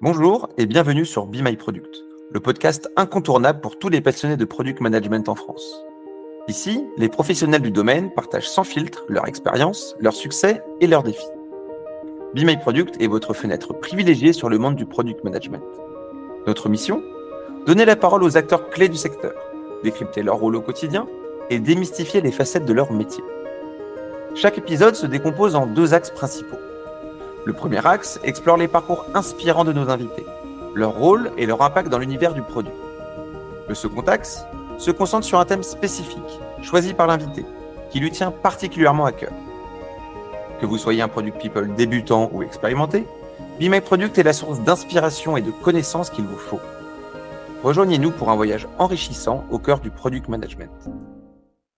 Bonjour et bienvenue sur Be My Product, le podcast incontournable pour tous les passionnés de product management en France. Ici, les professionnels du domaine partagent sans filtre leur expérience, leurs succès et leurs défis. Be My Product est votre fenêtre privilégiée sur le monde du product management. Notre mission? Donner la parole aux acteurs clés du secteur, décrypter leur rôle au quotidien et démystifier les facettes de leur métier. Chaque épisode se décompose en deux axes principaux. Le premier axe explore les parcours inspirants de nos invités, leur rôle et leur impact dans l'univers du produit. Le second axe se concentre sur un thème spécifique, choisi par l'invité, qui lui tient particulièrement à cœur. Que vous soyez un product people débutant ou expérimenté, Be My Product est la source d'inspiration et de connaissances qu'il vous faut. Rejoignez-nous pour un voyage enrichissant au cœur du product management.